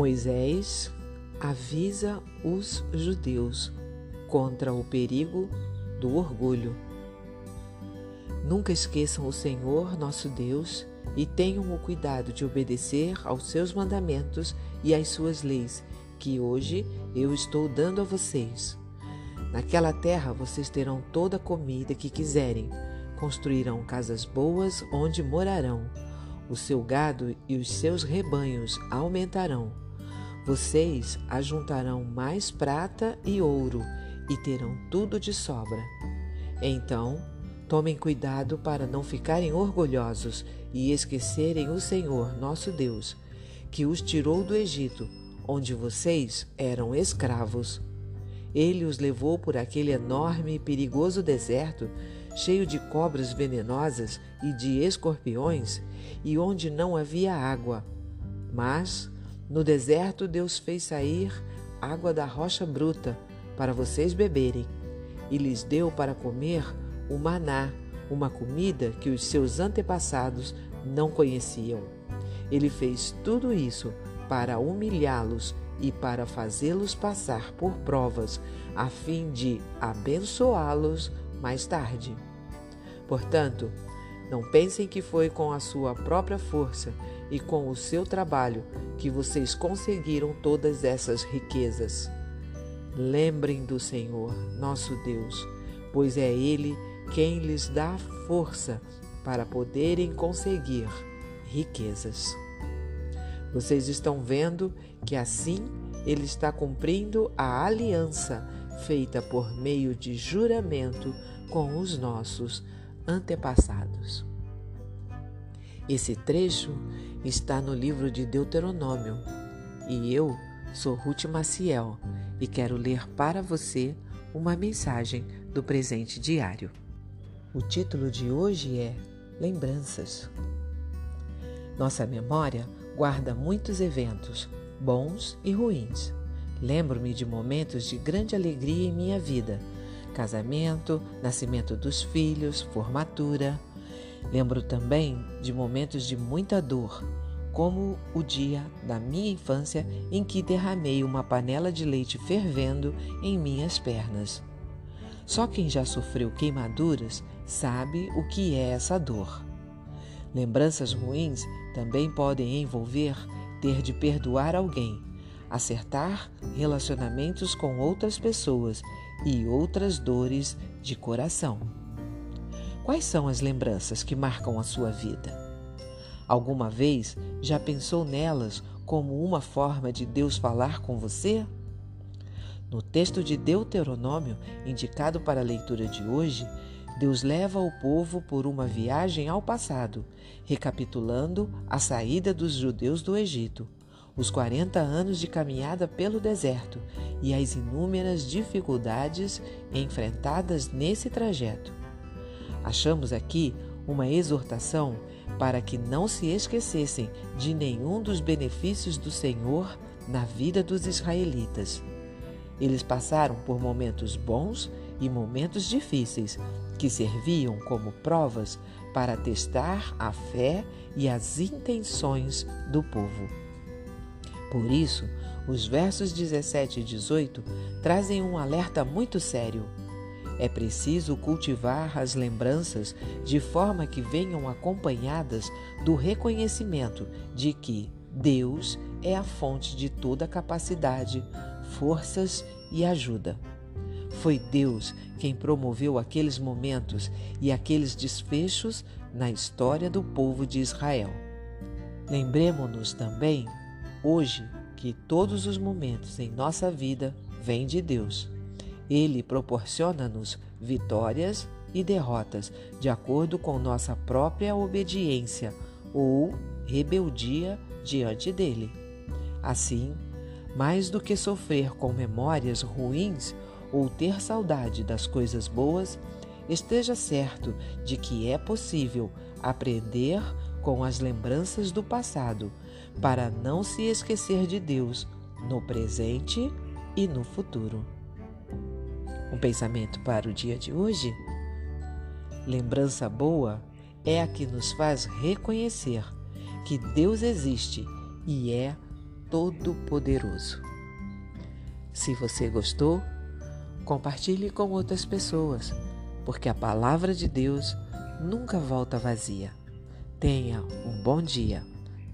Moisés avisa os judeus contra o perigo do orgulho. Nunca esqueçam o Senhor nosso Deus e tenham o cuidado de obedecer aos seus mandamentos e às suas leis, que hoje eu estou dando a vocês. Naquela terra vocês terão toda a comida que quiserem, construirão casas boas onde morarão. O seu gado e os seus rebanhos aumentarão. Vocês ajuntarão mais prata e ouro e terão tudo de sobra. Então, tomem cuidado para não ficarem orgulhosos e esquecerem o Senhor, nosso Deus, que os tirou do Egito, onde vocês eram escravos. Ele os levou por aquele enorme e perigoso deserto, cheio de cobras venenosas e de escorpiões, e onde não havia água. Mas, no deserto, Deus fez sair água da rocha bruta para vocês beberem, e lhes deu para comer o maná, uma comida que os seus antepassados não conheciam. Ele fez tudo isso para humilhá-los e para fazê-los passar por provas, a fim de abençoá-los mais tarde. Portanto, não pensem que foi com a sua própria força e com o seu trabalho que vocês conseguiram todas essas riquezas. Lembrem do Senhor, nosso Deus, pois é Ele quem lhes dá força para poderem conseguir riquezas. Vocês estão vendo que assim ele está cumprindo a aliança feita por meio de juramento com os nossos antepassados. Esse trecho está no livro de Deuteronômio e eu sou Ruth Maciel e quero ler para você uma mensagem do presente diário. O título de hoje é Lembranças. Nossa memória guarda muitos eventos, bons e ruins. Lembro-me de momentos de grande alegria em minha vida: casamento, nascimento dos filhos, formatura. Lembro também de momentos de muita dor, como o dia da minha infância em que derramei uma panela de leite fervendo em minhas pernas. Só quem já sofreu queimaduras sabe o que é essa dor. Lembranças ruins também podem envolver ter de perdoar alguém, acertar relacionamentos com outras pessoas e outras dores de coração. Quais são as lembranças que marcam a sua vida? Alguma vez já pensou nelas como uma forma de Deus falar com você? No texto de Deuteronômio, indicado para a leitura de hoje, Deus leva o povo por uma viagem ao passado, recapitulando a saída dos judeus do Egito, os 40 anos de caminhada pelo deserto e as inúmeras dificuldades enfrentadas nesse trajeto. Achamos aqui uma exortação para que não se esquecessem de nenhum dos benefícios do Senhor na vida dos israelitas. Eles passaram por momentos bons e momentos difíceis, que serviam como provas para testar a fé e as intenções do povo. Por isso, os versos 17 e 18 trazem um alerta muito sério. É preciso cultivar as lembranças de forma que venham acompanhadas do reconhecimento de que Deus é a fonte de toda capacidade, forças e ajuda. Foi Deus quem promoveu aqueles momentos e aqueles desfechos na história do povo de Israel. Lembremos-nos também, hoje, que todos os momentos em nossa vida vêm de Deus. Ele proporciona-nos vitórias e derrotas de acordo com nossa própria obediência ou rebeldia diante dele. Assim, mais do que sofrer com memórias ruins ou ter saudade das coisas boas, esteja certo de que é possível aprender com as lembranças do passado para não se esquecer de Deus no presente e no futuro. Um pensamento para o dia de hoje? Lembrança boa é a que nos faz reconhecer que Deus existe e é Todo-Poderoso. Se você gostou, compartilhe com outras pessoas, porque a palavra de Deus nunca volta vazia. Tenha um bom dia.